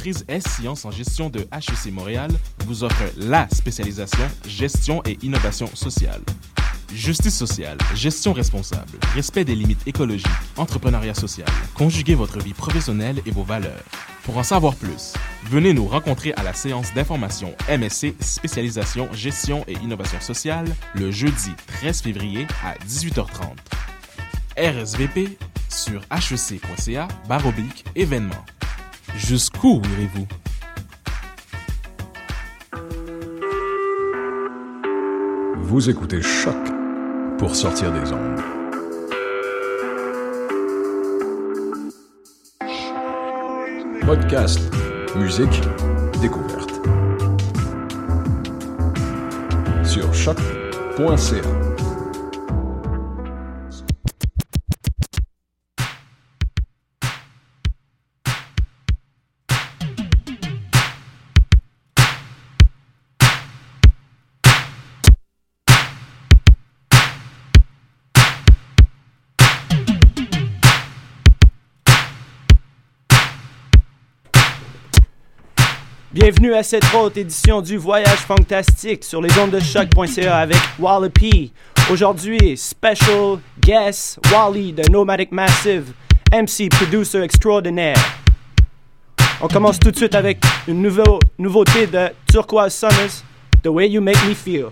Maîtrise S-Sciences en gestion de HEC Montréal vous offre la spécialisation gestion et innovation sociale. Justice sociale, gestion responsable, respect des limites écologiques, entrepreneuriat social. Conjuguez votre vie professionnelle et vos valeurs. Pour en savoir plus, venez nous rencontrer à la séance d'information MSC spécialisation gestion et innovation sociale le jeudi 13 février à 18h30. RSVP sur hec.ca baroblique événement. Jusqu'où irez-vous? Vous écoutez Choc pour sortir des ondes. Podcast, musique, découverte. Sur choc.ca. Bienvenue à cette haute édition du Voyage Fantastique sur les ondes de choc.ca avec Wallopy. Aujourd'hui, special guest Wally de Nomadic Massive, MC producer extraordinaire. On commence tout de suite avec une nouveau- nouveauté de Turquoise Summers, The Way You Make Me Feel.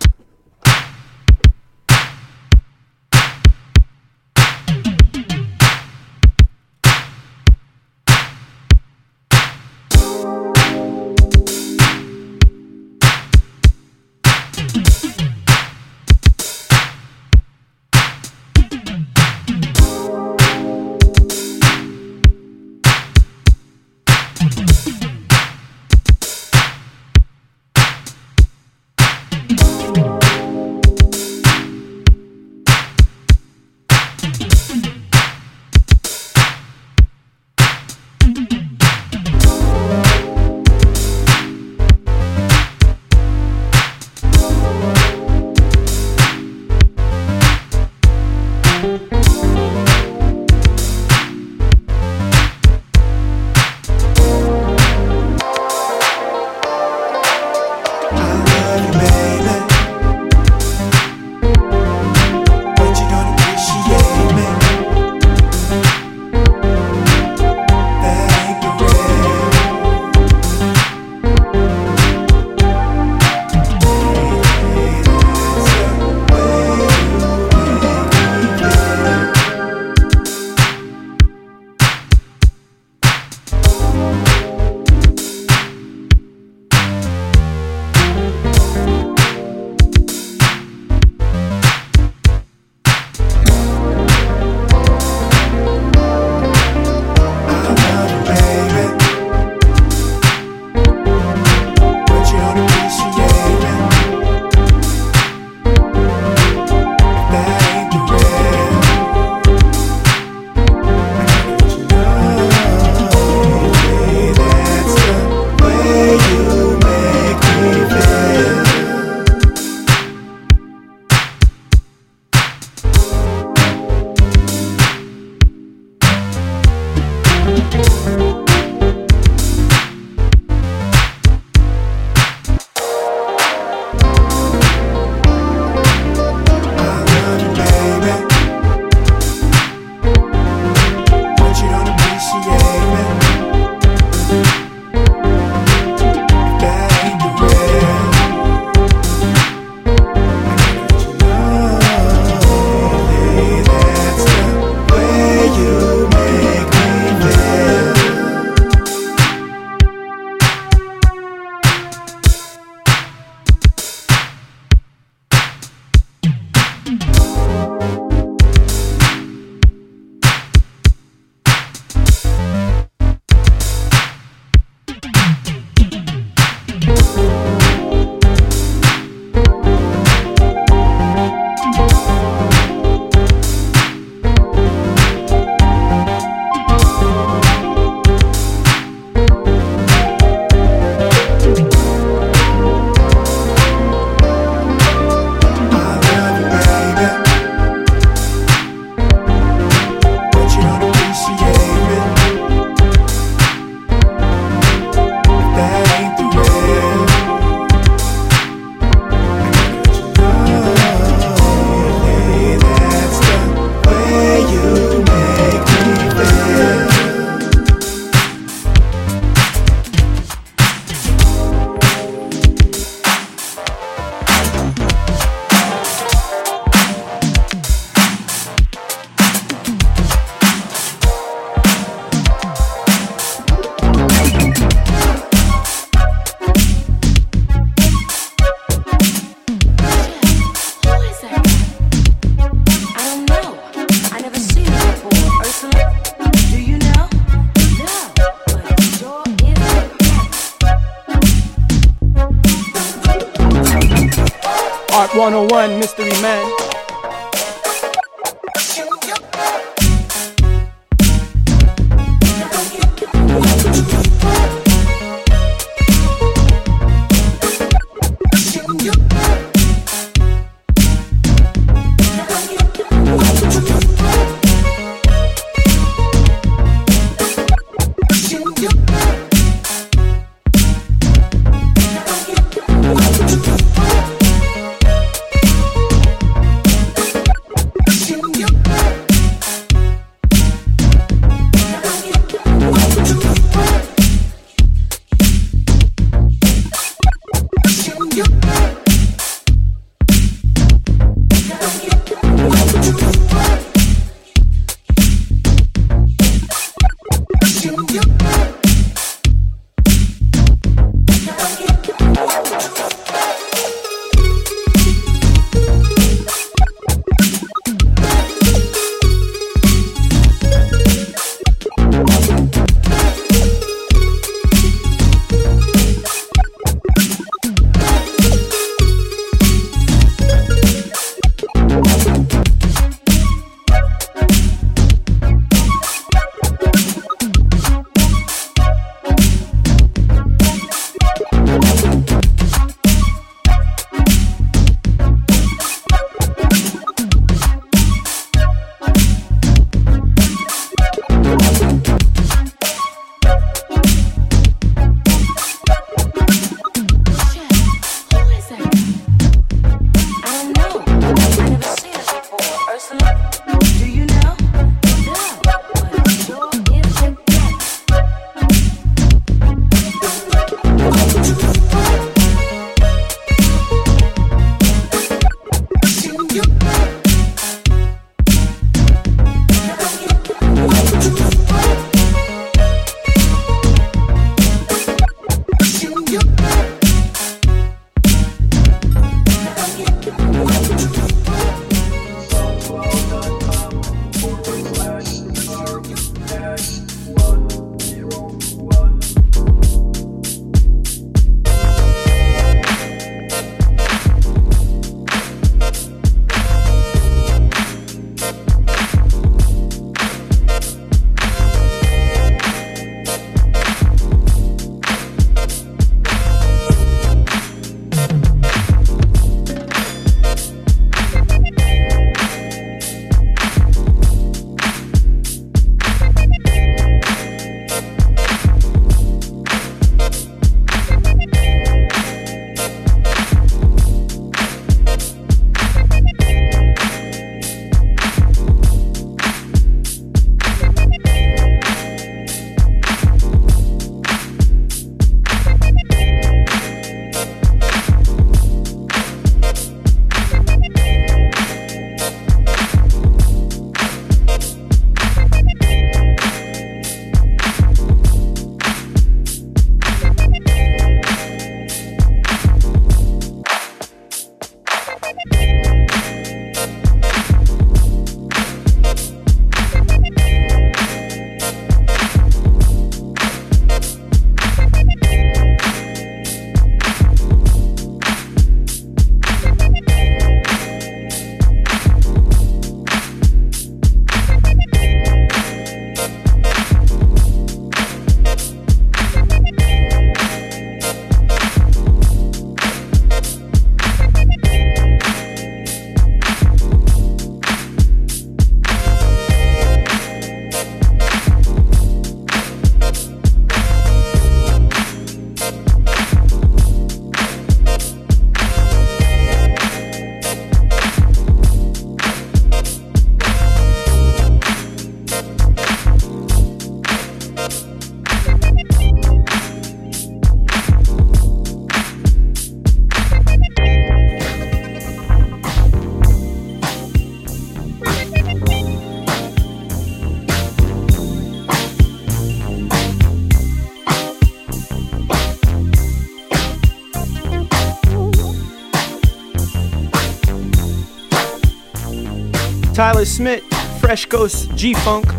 Tyler Smith, Fresh Ghost G Funk.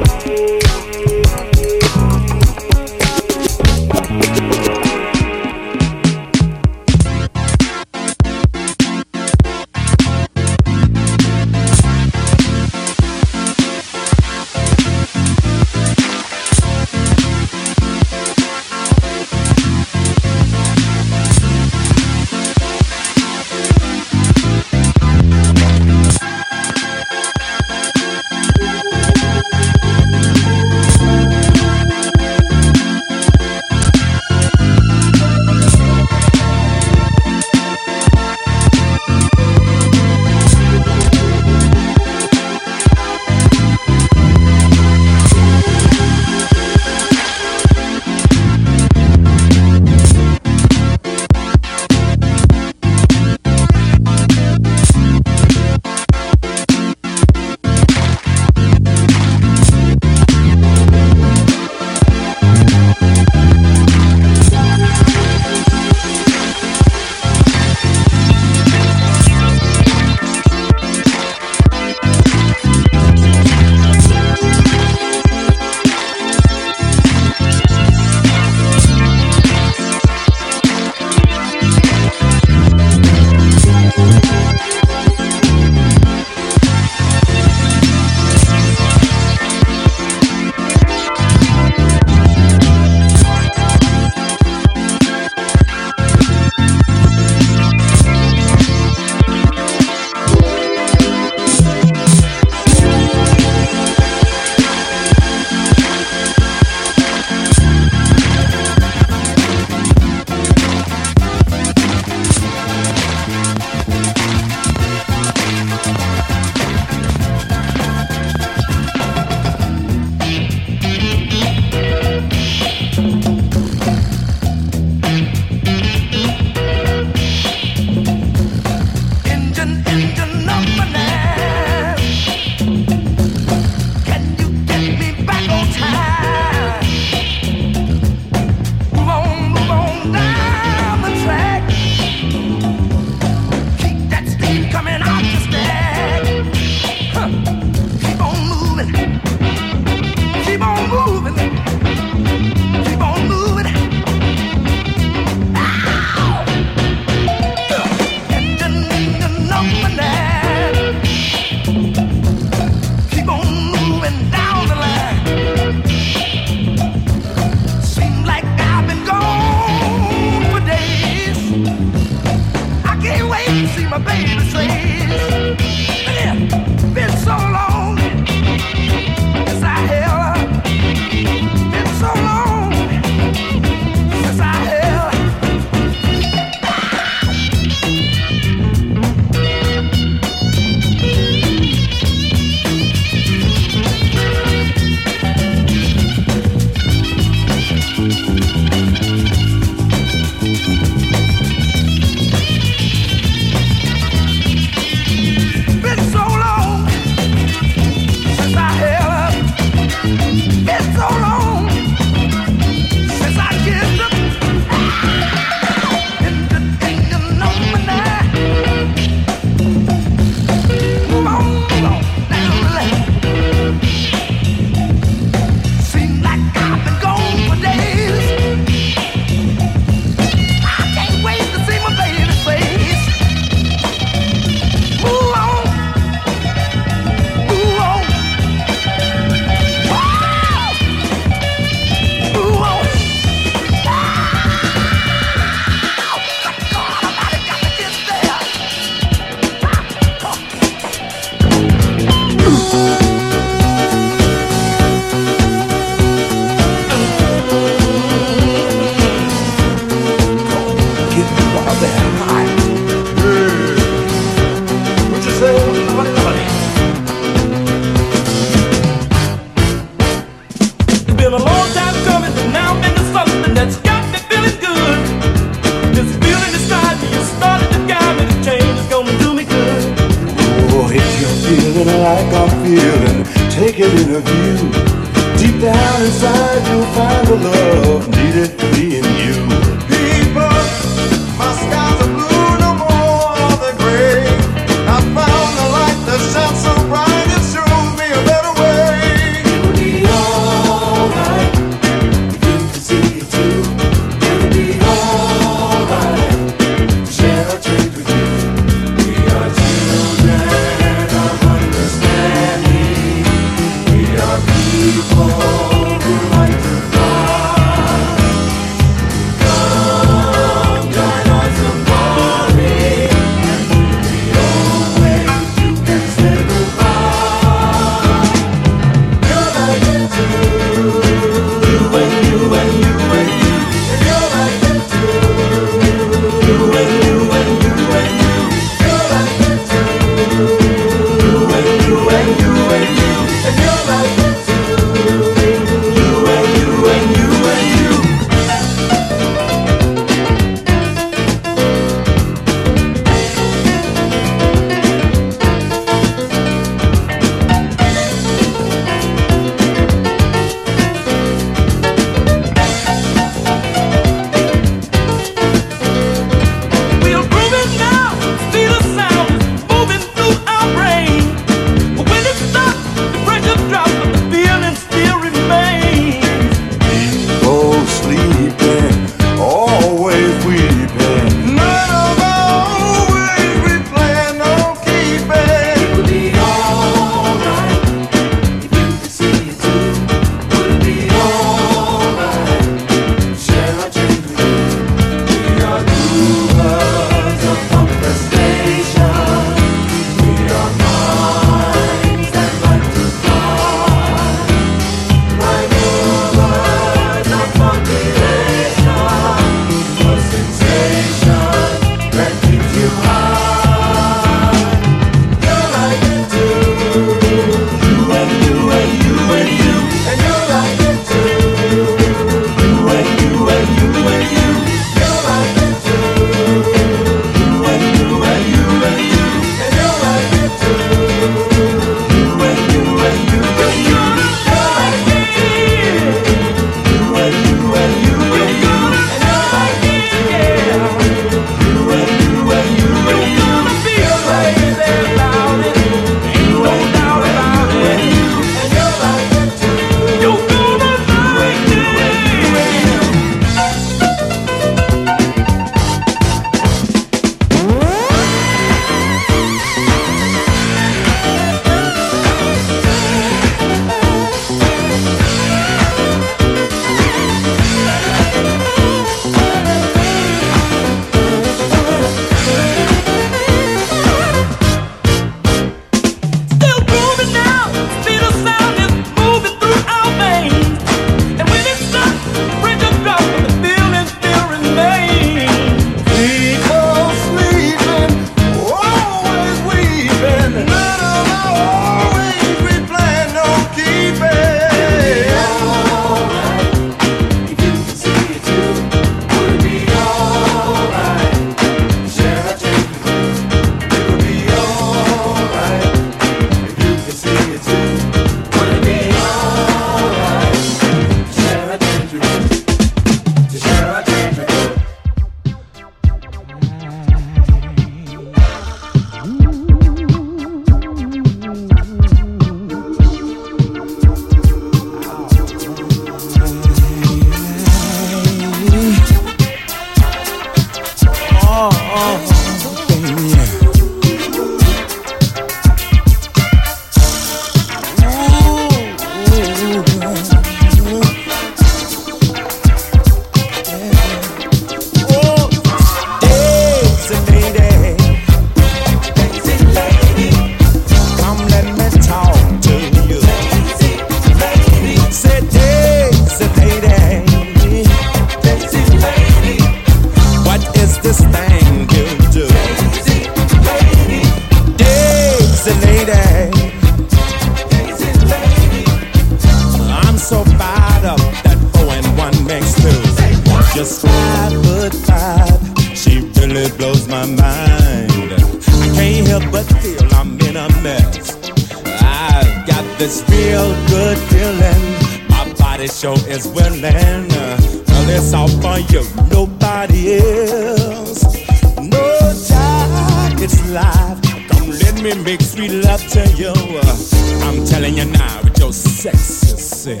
me make sweet love to you. Uh, I'm telling you now with your sexy self.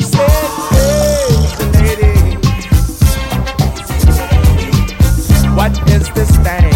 Sexy lady, what is this thing?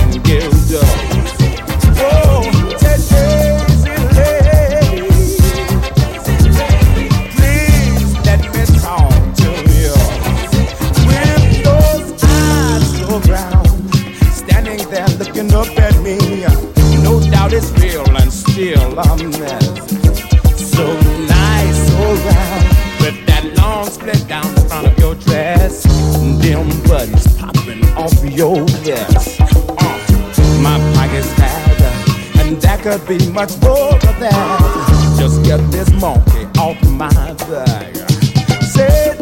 could be much more than that. Just get this monkey off my back. Say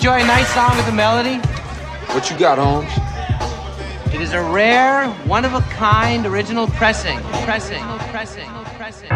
enjoy a nice song with a melody? What you got, Holmes? It is a rare, one of a kind original pressing. Pressing, pressing, pressing.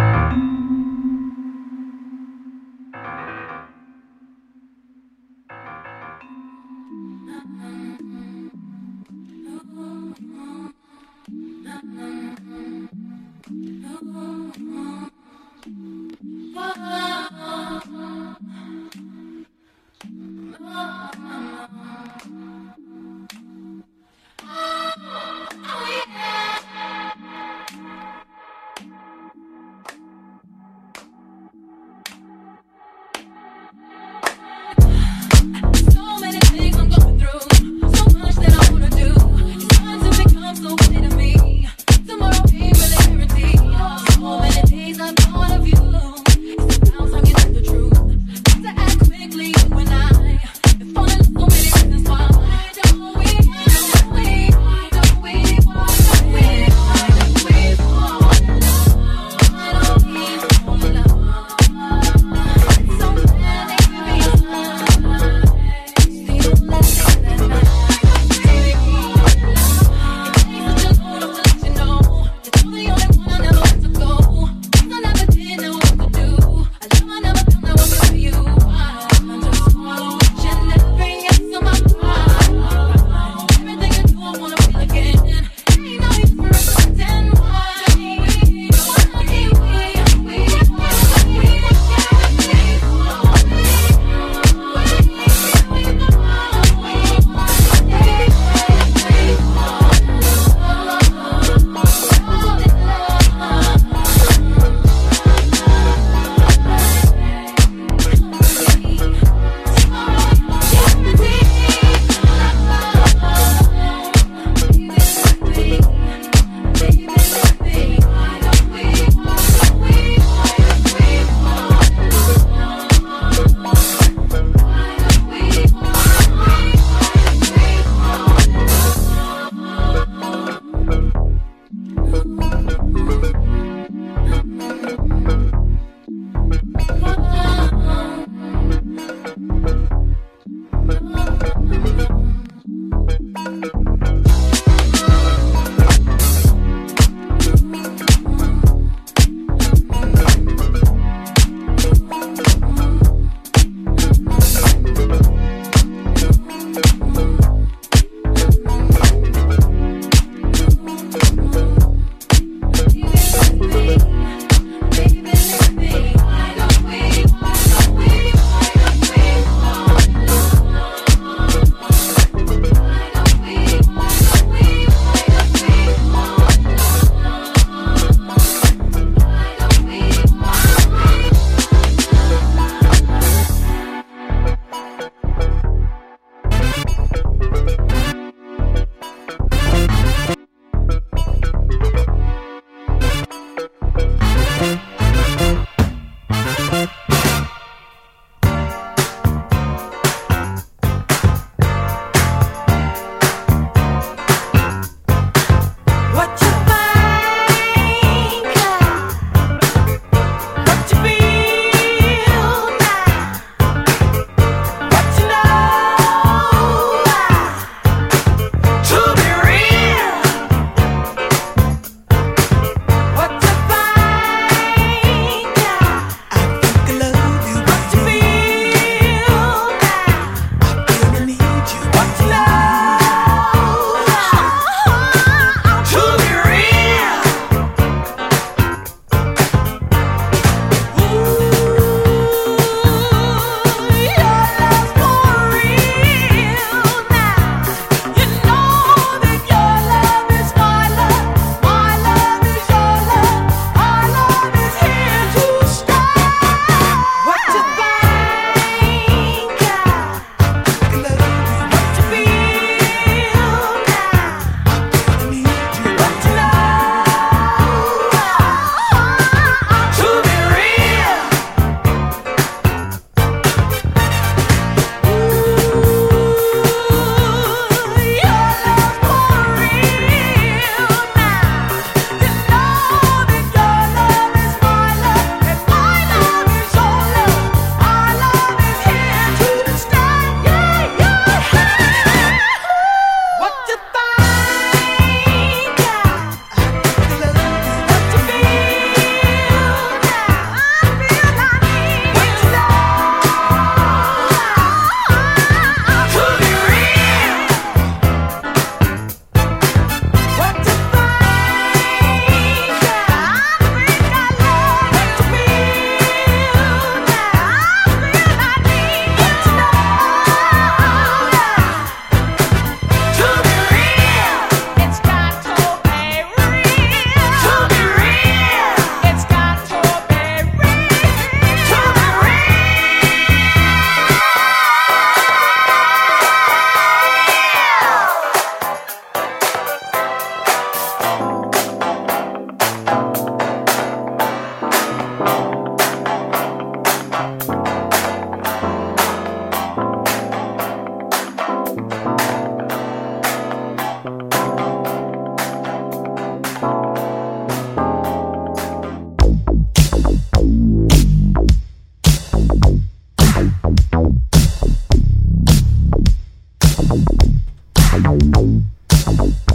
Thank you.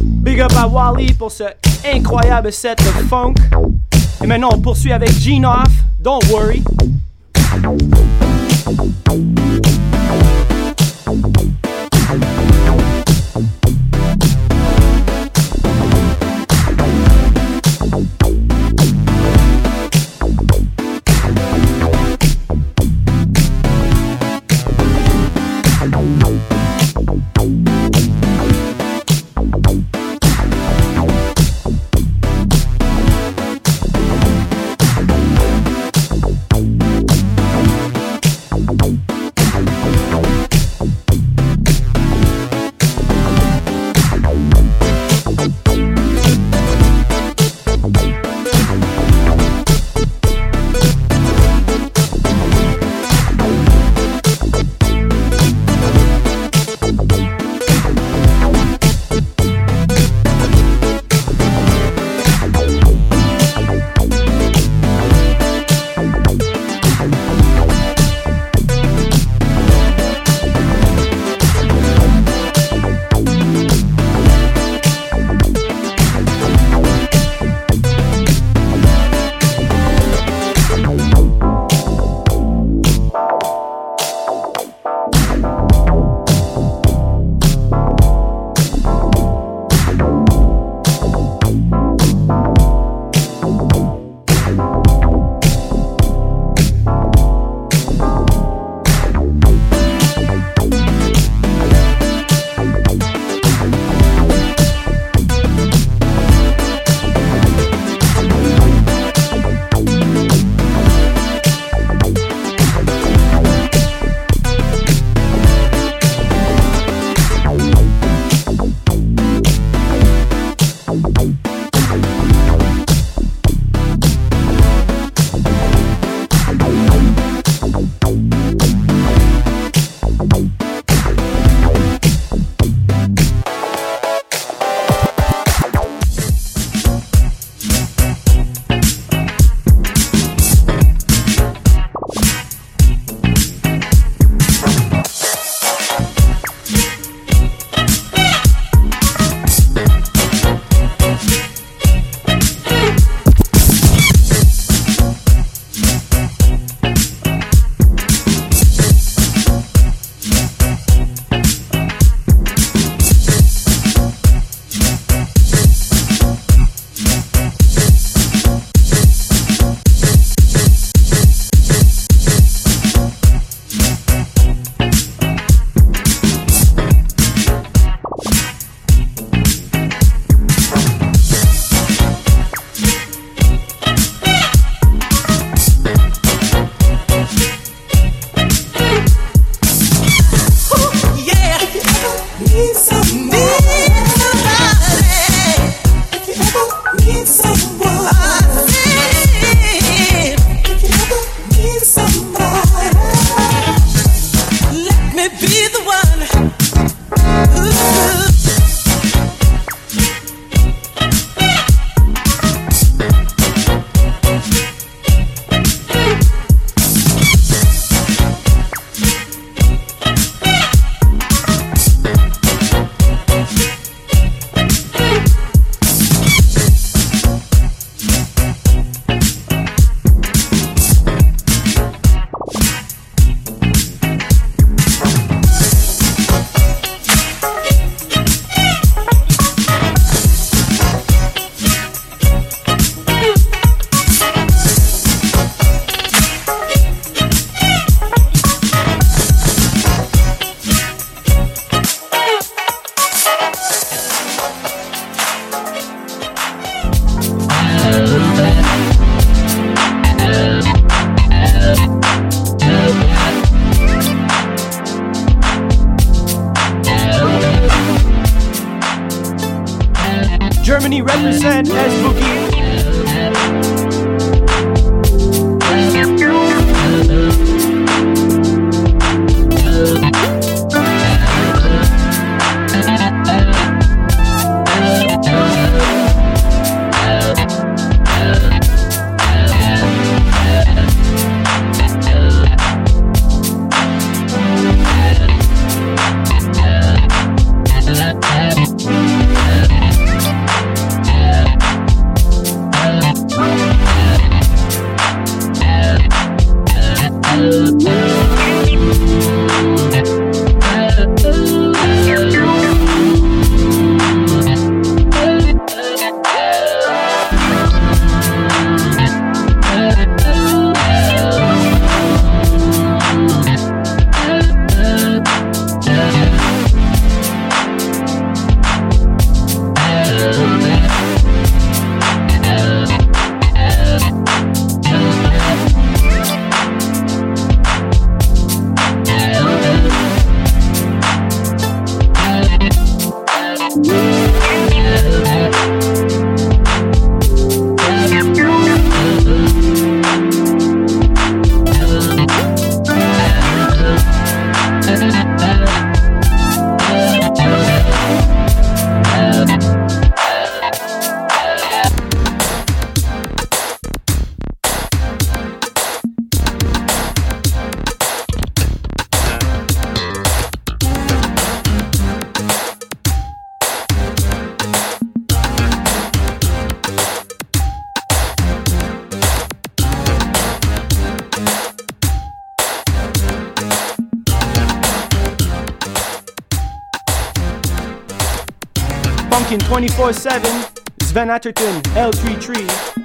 Big up à Wally pour ce incroyable set de funk. Et maintenant, on poursuit avec Gene Off. Don't worry. 647 Sven Atterton. L33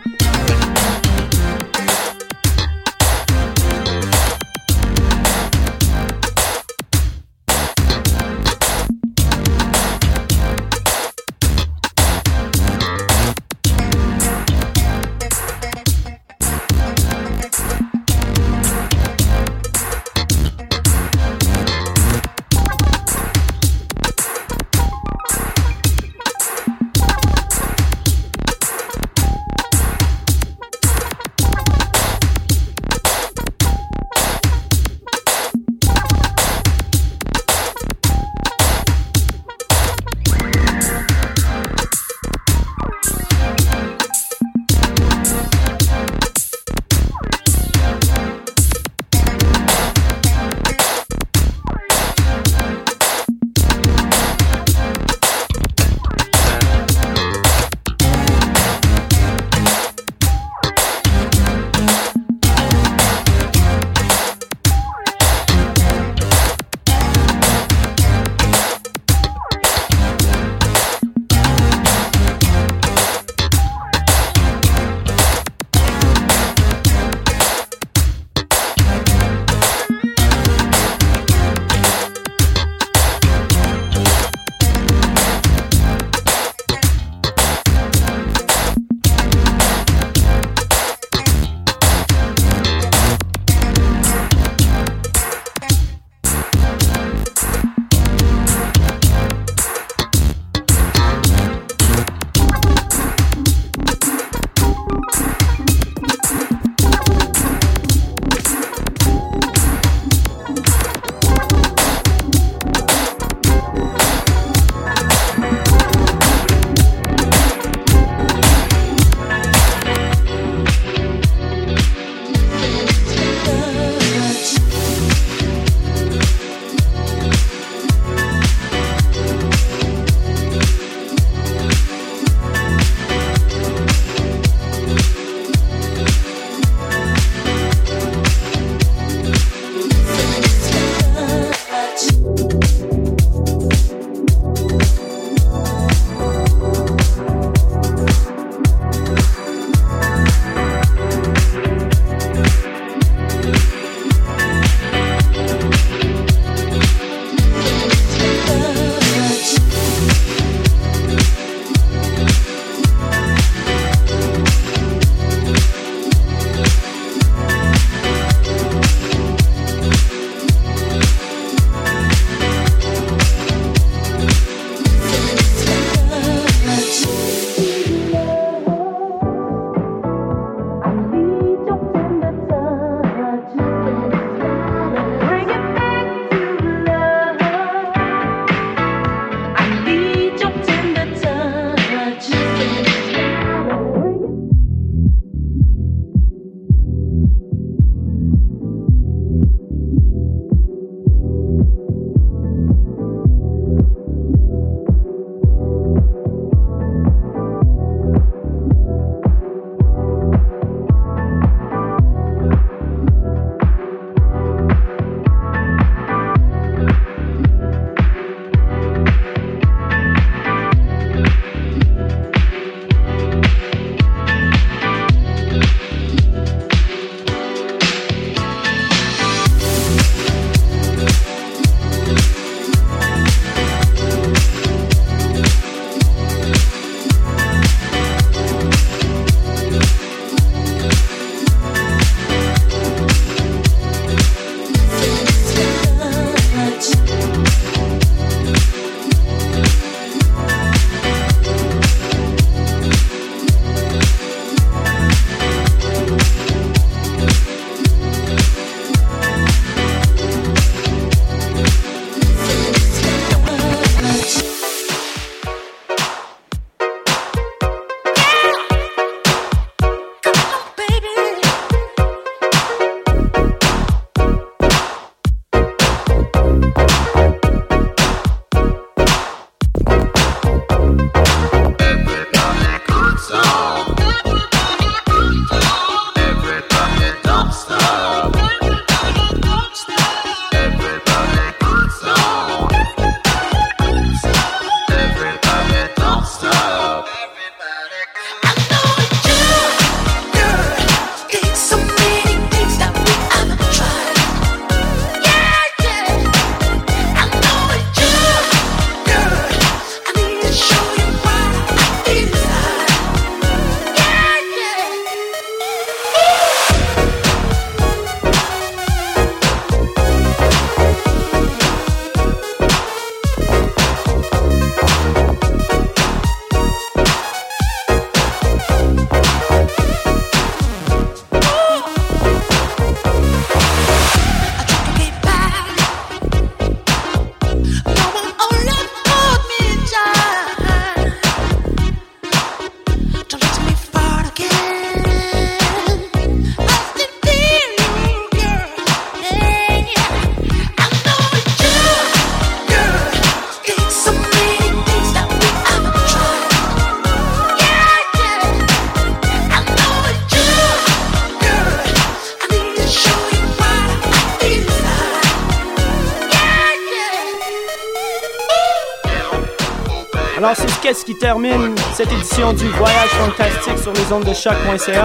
édition du Voyage Fantastique sur les ondes de choc.ca.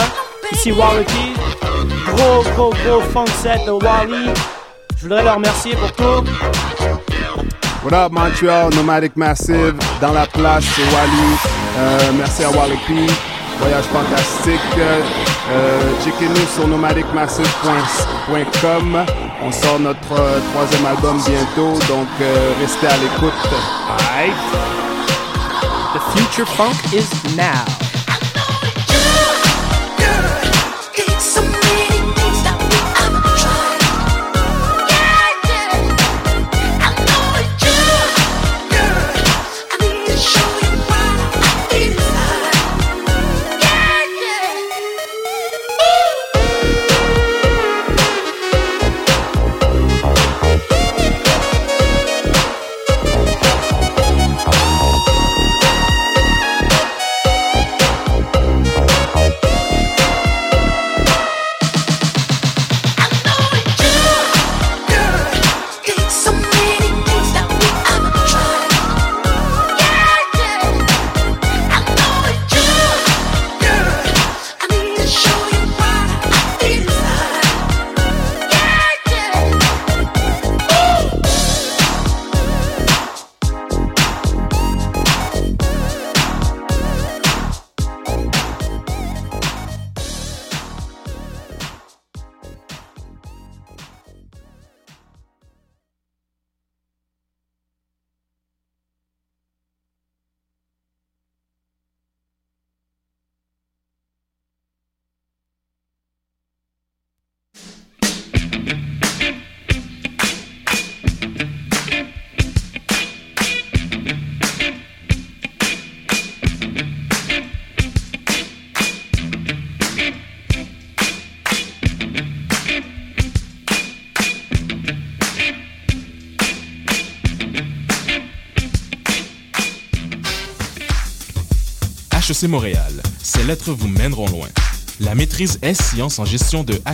Ici Wallopy, gros gros gros funk set de Wally. Je voudrais leur remercier pour tout. What up Montreal, Nomadic Massive, dans la place, c'est Wally. Euh, merci à Wallopy, Voyage Fantastique. Euh, Checkez-nous sur nomadicmassive.com. On sort notre euh, troisième album bientôt, donc euh, restez à l'écoute. Alright. The future funk is now. HEC Montréal, ces lettres vous mèneront loin. La maîtrise S-Sciences en gestion de